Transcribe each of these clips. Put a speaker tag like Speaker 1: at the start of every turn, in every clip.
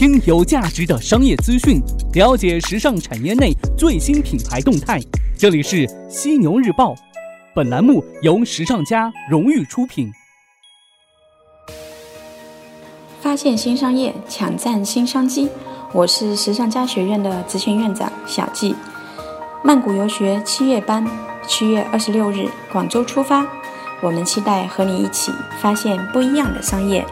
Speaker 1: 听有价值的商业资讯，了解时尚产业内最新品牌动态。这里是犀牛日报，本栏目由时尚家荣誉出品。
Speaker 2: 发现新商业，抢占新商机。我是时尚家学院的执行院长小季。曼谷游学七月班，七月二十六日广州出发。我们期待和你一起发现不一样的商业。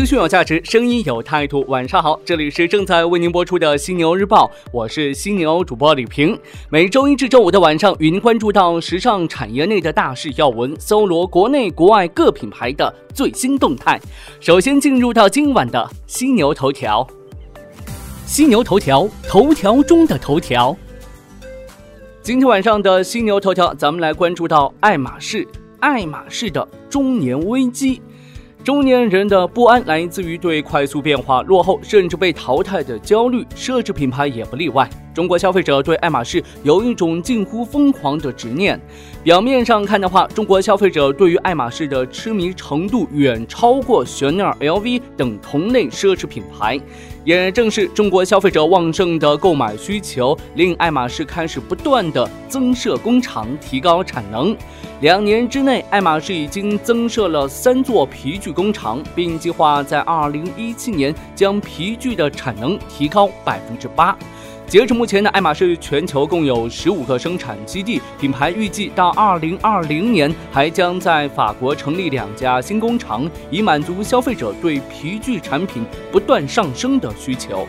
Speaker 1: 资讯有价值，声音有态度。晚上好，这里是正在为您播出的犀牛日报，我是犀牛主播李平。每周一至周五的晚上，与您关注到时尚产业内的大事要闻，搜罗国内国外各品牌的最新动态。首先进入到今晚的犀牛头条。犀牛头条，头条中的头条。今天晚上的犀牛头条，咱们来关注到爱马仕，爱马仕的中年危机。中年人的不安来自于对快速变化、落后甚至被淘汰的焦虑，奢侈品牌也不例外。中国消费者对爱马仕有一种近乎疯狂的执念。表面上看的话，中国消费者对于爱马仕的痴迷程度远超过香奈儿、LV 等同类奢侈品牌。也正是中国消费者旺盛的购买需求，令爱马仕开始不断的增设工厂，提高产能。两年之内，爱马仕已经增设了三座皮具工厂，并计划在二零一七年将皮具的产能提高百分之八。截至目前呢，爱马仕全球共有十五个生产基地，品牌预计到二零二零年还将在法国成立两家新工厂，以满足消费者对皮具产品不断上升的需求。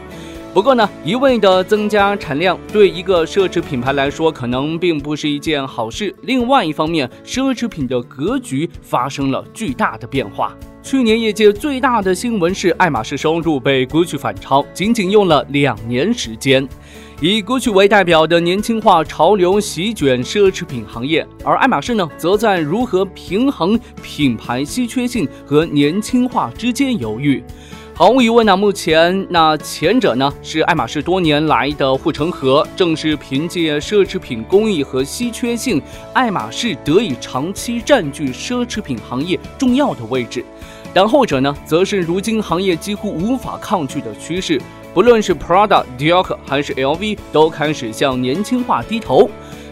Speaker 1: 不过呢，一味的增加产量对一个奢侈品牌来说可能并不是一件好事。另外一方面，奢侈品的格局发生了巨大的变化。去年业界最大的新闻是爱马仕收入被 GUCCI 反超，仅仅用了两年时间。以 GUCCI 为代表的年轻化潮流席卷奢侈品行业，而爱马仕呢，则在如何平衡品牌稀缺性和年轻化之间犹豫。毫无疑问呢，目前那前者呢是爱马仕多年来的护城河，正是凭借奢侈品工艺和稀缺性，爱马仕得以长期占据奢侈品行业重要的位置。但后者呢，则是如今行业几乎无法抗拒的趋势。不论是 Prada、Dior 还是 LV，都开始向年轻化低头。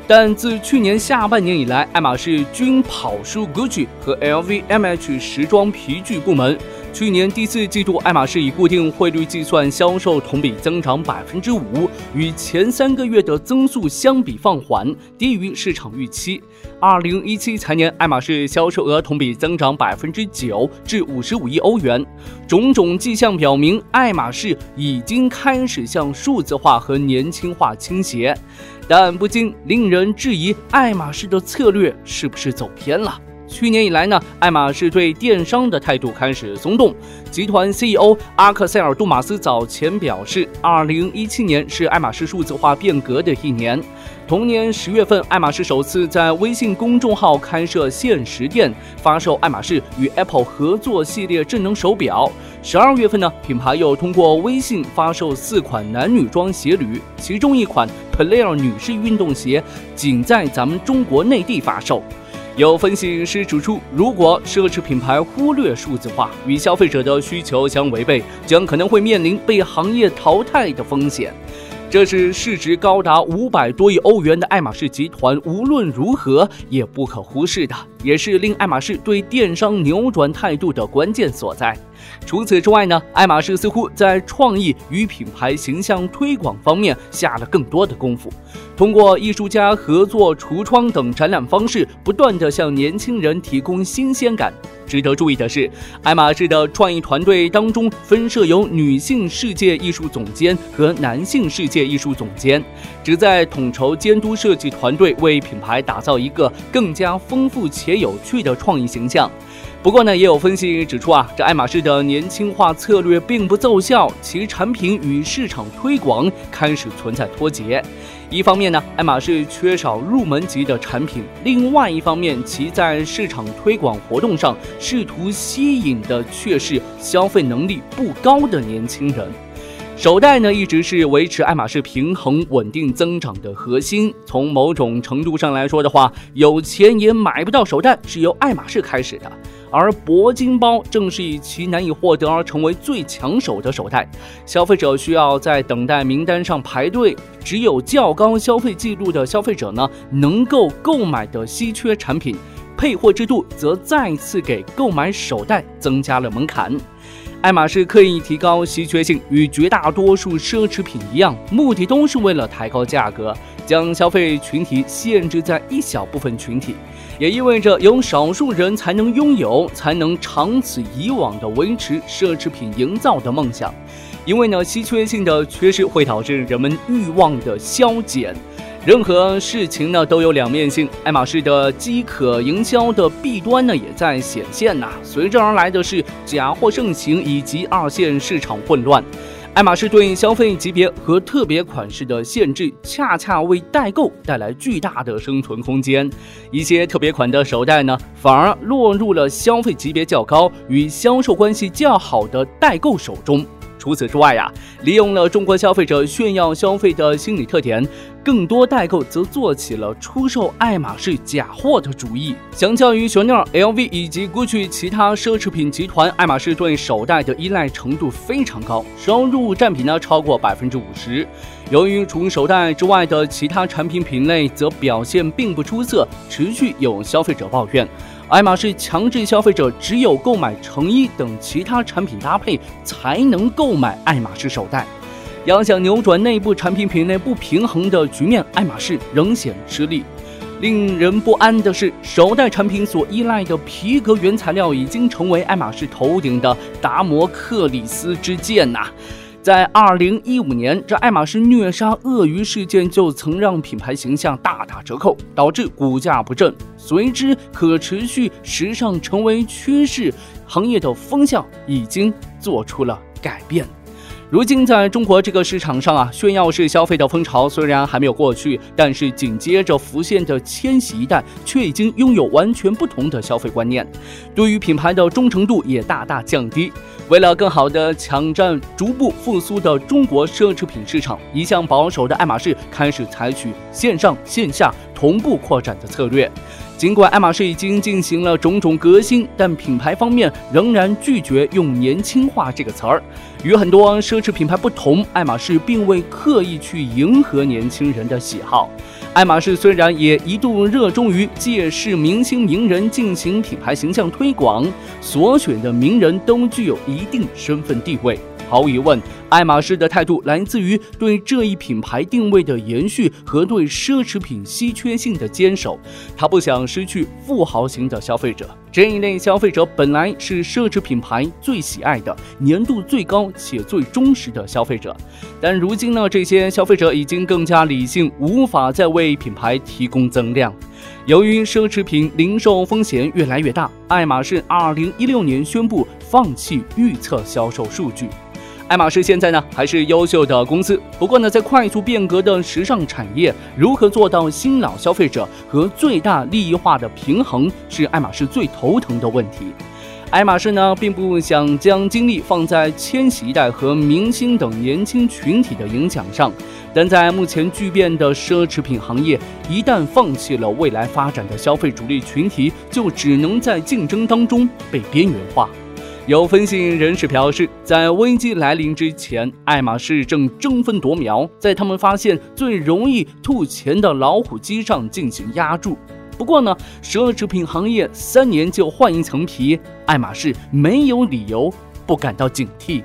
Speaker 1: 但自去年下半年以来，爱马仕均跑输 Gucci 和 LVMH 时装皮具部门。去年第四季度，爱马仕以固定汇率计算销售同比增长百分之五，与前三个月的增速相比放缓，低于市场预期。二零一七财年，爱马仕销售额同比增长百分之九，至五十五亿欧元。种种迹象表明，爱马仕已经开始向数字化和年轻化倾斜，但不禁令人质疑，爱马仕的策略是不是走偏了？去年以来呢，爱马仕对电商的态度开始松动。集团 CEO 阿克塞尔·杜马斯早前表示，二零一七年是爱马仕数字化变革的一年。同年十月份，爱马仕首次在微信公众号开设限时店，发售爱马仕与 Apple 合作系列智能手表。十二月份呢，品牌又通过微信发售四款男女装鞋履，其中一款 Player 女士运动鞋仅在咱们中国内地发售。有分析师指出，如果奢侈品牌忽略数字化，与消费者的需求相违背，将可能会面临被行业淘汰的风险。这是市值高达五百多亿欧元的爱马仕集团，无论如何也不可忽视的，也是令爱马仕对电商扭转态度的关键所在。除此之外呢，爱马仕似乎在创意与品牌形象推广方面下了更多的功夫，通过艺术家合作、橱窗等展览方式，不断地向年轻人提供新鲜感。值得注意的是，爱马仕的创意团队当中分设有女性世界艺术总监和男性世界艺术总监，旨在统筹监督设计团队，为品牌打造一个更加丰富且有趣的创意形象。不过呢，也有分析指出啊，这爱马仕的年轻化策略并不奏效，其产品与市场推广开始存在脱节。一方面呢，爱马仕缺少入门级的产品；另外一方面，其在市场推广活动上试图吸引的却是消费能力不高的年轻人。手袋呢，一直是维持爱马仕平衡稳定增长的核心。从某种程度上来说的话，有钱也买不到手袋是由爱马仕开始的。而铂金包正是以其难以获得而成为最抢手的手袋。消费者需要在等待名单上排队，只有较高消费记录的消费者呢，能够购买的稀缺产品。配货制度则再次给购买手袋增加了门槛。爱马仕刻意提高稀缺性，与绝大多数奢侈品一样，目的都是为了抬高价格，将消费群体限制在一小部分群体，也意味着有少数人才能拥有，才能长此以往的维持奢侈品营造的梦想。因为呢，稀缺性的缺失会导致人们欲望的消减。任何事情呢都有两面性，爱马仕的饥渴营销的弊端呢也在显现呐。随之而来的是假货盛行以及二线市场混乱。爱马仕对消费级别和特别款式的限制，恰恰为代购带来巨大的生存空间。一些特别款的手袋呢，反而落入了消费级别较高、与销售关系较好的代购手中。除此之外呀，利用了中国消费者炫耀消费的心理特点，更多代购则做起了出售爱马仕假货的主意。相较于 Chanel、LV 以及 Gucci 其他奢侈品集团，爱马仕对手袋的依赖程度非常高，收入占比呢超过百分之五十。由于除手袋之外的其他产品品类则表现并不出色，持续有消费者抱怨。爱马仕强制消费者只有购买成衣等其他产品搭配才能购买爱马仕手袋。要想扭转内部产品品类不平衡的局面，爱马仕仍显吃力。令人不安的是，手袋产品所依赖的皮革原材料已经成为爱马仕头顶的达摩克里斯之剑呐。在二零一五年，这爱马仕虐杀鳄鱼事件就曾让品牌形象大打折扣，导致股价不振。随之，可持续时尚成为趋势，行业的风向已经做出了改变。如今，在中国这个市场上啊，炫耀式消费的风潮虽然还没有过去，但是紧接着浮现的千禧一代却已经拥有完全不同的消费观念，对于品牌的忠诚度也大大降低。为了更好地抢占逐步复苏的中国奢侈品市场，一向保守的爱马仕开始采取线上线下同步扩展的策略。尽管爱马仕已经进行了种种革新，但品牌方面仍然拒绝用“年轻化”这个词儿。与很多奢侈品牌不同，爱马仕并未刻意去迎合年轻人的喜好。爱马仕虽然也一度热衷于借势明星名人进行品牌形象推广，所选的名人都具有一定身份地位。毫无疑问，爱马仕的态度来自于对这一品牌定位的延续和对奢侈品稀缺性的坚守。他不想失去富豪型的消费者，这一类消费者本来是奢侈品牌最喜爱的、粘度最高且最忠实的消费者。但如今呢，这些消费者已经更加理性，无法再为品牌提供增量。由于奢侈品零售风险越来越大，爱马仕2016年宣布放弃预测销售数据。爱马仕现在呢还是优秀的公司，不过呢，在快速变革的时尚产业，如何做到新老消费者和最大利益化的平衡，是爱马仕最头疼的问题。爱马仕呢，并不想将精力放在千禧一代和明星等年轻群体的影响上，但在目前巨变的奢侈品行业，一旦放弃了未来发展的消费主力群体，就只能在竞争当中被边缘化。有分析人士表示，在危机来临之前，爱马仕正争分夺秒，在他们发现最容易吐钱的老虎机上进行压注。不过呢，奢侈品行业三年就换一层皮，爱马仕没有理由不感到警惕。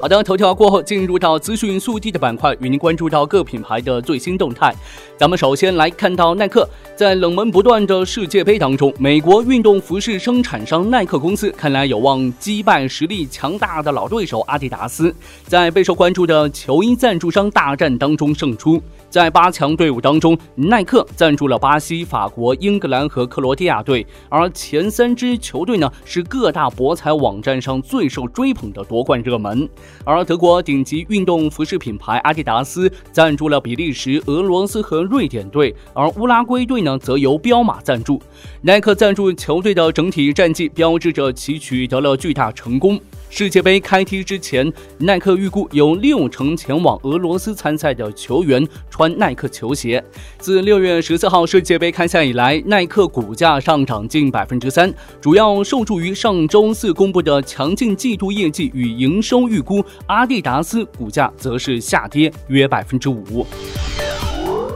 Speaker 1: 好的，头条过后，进入到资讯速递的板块，与您关注到各品牌的最新动态。咱们首先来看到耐克，在冷门不断的世界杯当中，美国运动服饰生产商耐克公司看来有望击败实力强大的老对手阿迪达斯，在备受关注的球衣赞助商大战当中胜出。在八强队伍当中，耐克赞助了巴西、法国、英格兰和克罗地亚队，而前三支球队呢是各大博彩网站上最受追捧的夺冠热门。而德国顶级运动服饰品牌阿迪达斯赞助了比利时、俄罗斯和瑞典队，而乌拉圭队呢则由彪马赞助。耐克赞助球队的整体战绩标志着其取得了巨大成功。世界杯开踢之前，耐克预估有六成前往俄罗斯参赛的球员穿耐克球鞋。自六月十四号世界杯开赛以来，耐克股价上涨近百分之三，主要受助于上周四公布的强劲季度业绩与营收预估。阿迪达斯股价则是下跌约百分之五。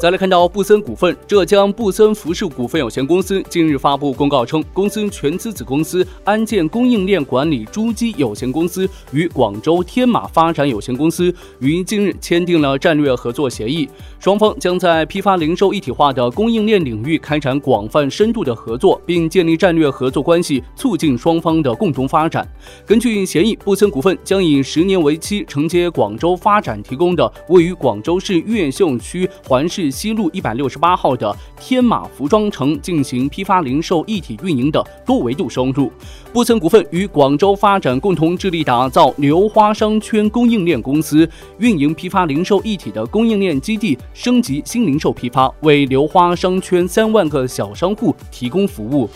Speaker 1: 再来看到布森股份，浙江布森服饰股份有限公司近日发布公告称，公司全资子公司安建供应链管理珠玑有限公司与广州天马发展有限公司于近日签订了战略合作协议，双方将在批发零售一体化的供应链领域开展广泛深度的合作，并建立战略合作关系，促进双方的共同发展。根据协议，布森股份将以十年为期，承接广州发展提供的位于广州市越秀区环市。西路一百六十八号的天马服装城进行批发零售一体运营的多维度收入。布森股份与广州发展共同致力打造流花商圈供应链公司，运营批发零售一体的供应链基地，升级新零售批发，为流花商圈三万个小商户提供服务。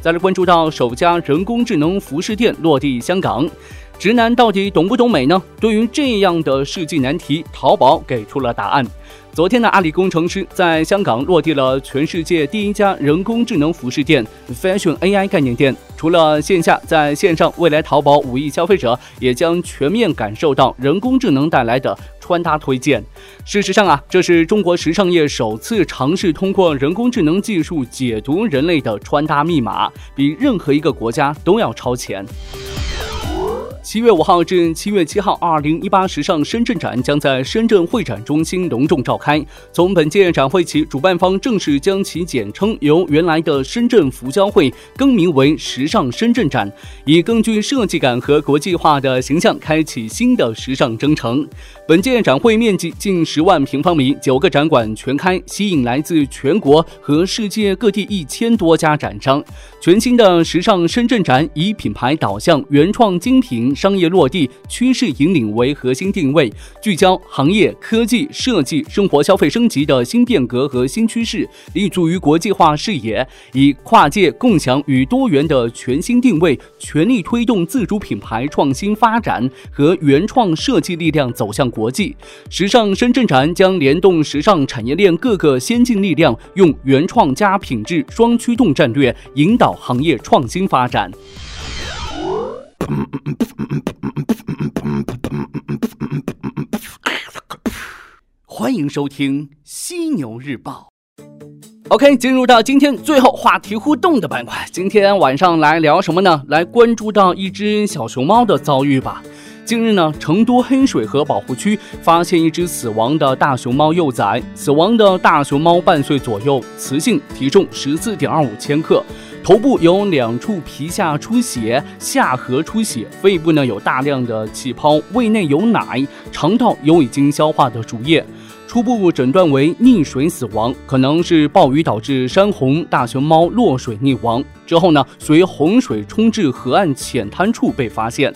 Speaker 1: 再来关注到首家人工智能服饰店落地香港。直男到底懂不懂美呢？对于这样的世纪难题，淘宝给出了答案。昨天的阿里工程师在香港落地了全世界第一家人工智能服饰店 Fashion AI 概念店。除了线下，在线上，未来淘宝五亿消费者也将全面感受到人工智能带来的穿搭推荐。事实上啊，这是中国时尚业首次尝试通过人工智能技术解读人类的穿搭密码，比任何一个国家都要超前。七月五号至七月七号，二零一八时尚深圳展将在深圳会展中心隆重召开。从本届展会起，主办方正式将其简称由原来的深圳服交会更名为时尚深圳展，以更具设计感和国际化的形象开启新的时尚征程。本届展会面积近十万平方米，九个展馆全开，吸引来自全国和世界各地一千多家展商。全新的时尚深圳展以品牌导向、原创精品。商业落地、趋势引领为核心定位，聚焦行业、科技、设计、生活消费升级的新变革和新趋势，立足于国际化视野，以跨界、共享与多元的全新定位，全力推动自主品牌创新发展和原创设计力量走向国际。时尚深圳展将联动时尚产业链各个先进力量，用原创加品质双驱动战略，引导行业创新发展。欢迎收听《犀牛日报》。OK，进入到今天最后话题互动的板块。今天晚上来聊什么呢？来关注到一只小熊猫的遭遇吧。近日呢，成都黑水河保护区发现一只死亡的大熊猫幼崽。死亡的大熊猫半岁左右，雌性，体重十四点二五千克。头部有两处皮下出血，下颌出血，肺部呢有大量的气泡，胃内有奶，肠道有已经消化的乳液。初步诊断为溺水死亡，可能是暴雨导致山洪，大熊猫落水溺亡。之后呢，随洪水冲至河岸浅滩处被发现。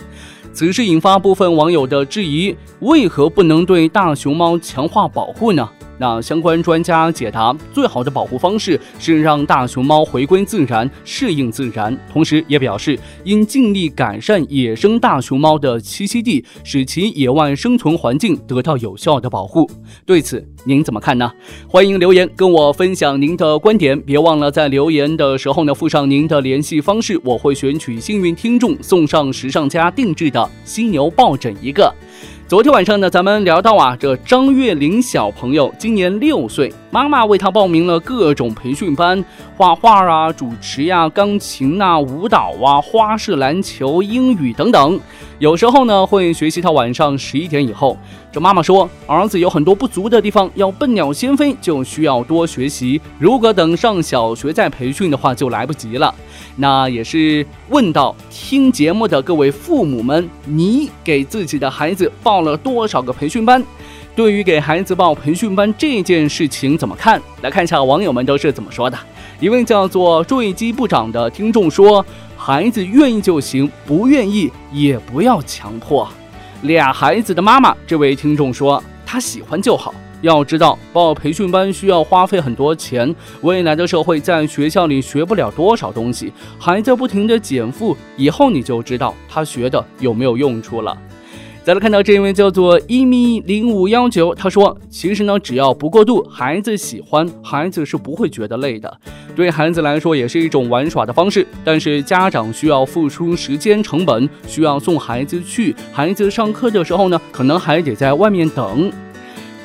Speaker 1: 此事引发部分网友的质疑：为何不能对大熊猫强化保护呢？那相关专家解答，最好的保护方式是让大熊猫回归自然，适应自然。同时也表示，应尽力改善野生大熊猫的栖息地，使其野外生存环境得到有效的保护。对此，您怎么看呢？欢迎留言跟我分享您的观点，别忘了在留言的时候呢附上您的联系方式，我会选取幸运听众送上时尚家定制的犀牛抱枕一个。昨天晚上呢，咱们聊到啊，这张月玲小朋友今年六岁，妈妈为他报名了各种培训班，画画啊、主持呀、钢琴呐、舞蹈啊、花式篮球、英语等等。有时候呢，会学习到晚上十一点以后。这妈妈说，儿子有很多不足的地方，要笨鸟先飞，就需要多学习。如果等上小学再培训的话，就来不及了。那也是问到听节目的各位父母们，你给自己的孩子报了多少个培训班？对于给孩子报培训班这件事情怎么看？来看一下网友们都是怎么说的。一位叫做坠机部长的听众说。孩子愿意就行，不愿意也不要强迫。俩孩子的妈妈，这位听众说，他喜欢就好，要知道，报培训班需要花费很多钱，未来的社会在学校里学不了多少东西，孩子不停的减负，以后你就知道他学的有没有用处了。再来看到这一位叫做一米零五幺九，他说：“其实呢，只要不过度，孩子喜欢，孩子是不会觉得累的。对孩子来说，也是一种玩耍的方式。但是家长需要付出时间成本，需要送孩子去，孩子上课的时候呢，可能还得在外面等。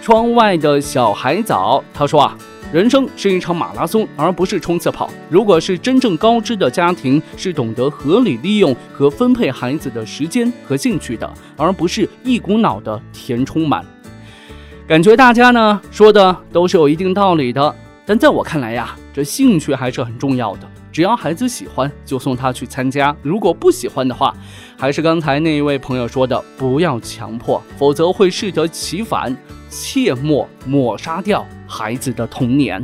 Speaker 1: 窗外的小海藻，他说啊。”人生是一场马拉松，而不是冲刺跑。如果是真正高知的家庭，是懂得合理利用和分配孩子的时间和兴趣的，而不是一股脑的填充满。感觉大家呢说的都是有一定道理的，但在我看来呀，这兴趣还是很重要的。只要孩子喜欢，就送他去参加；如果不喜欢的话，还是刚才那一位朋友说的，不要强迫，否则会适得其反。切莫抹杀掉孩子的童年。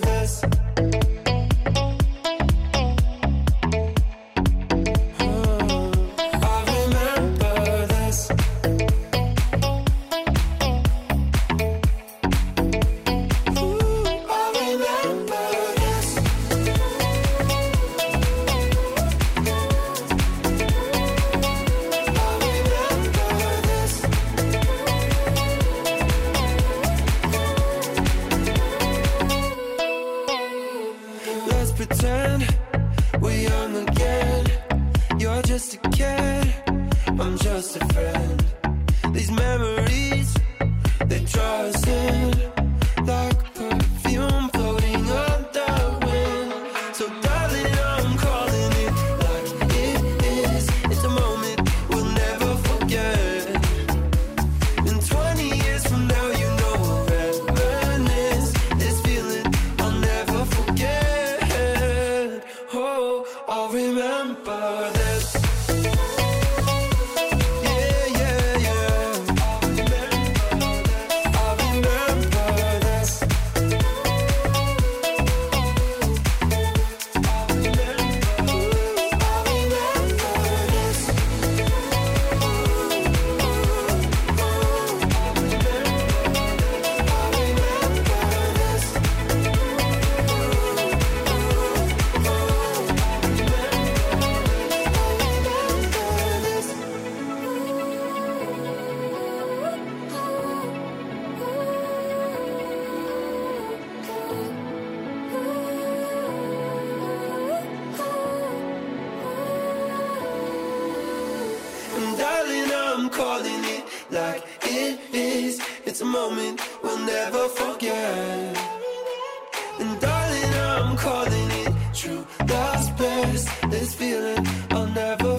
Speaker 1: this. just a friend.
Speaker 3: Calling it like it is. It's a moment we'll never forget. And darling, I'm calling it true. Love's best. This feeling I'll never.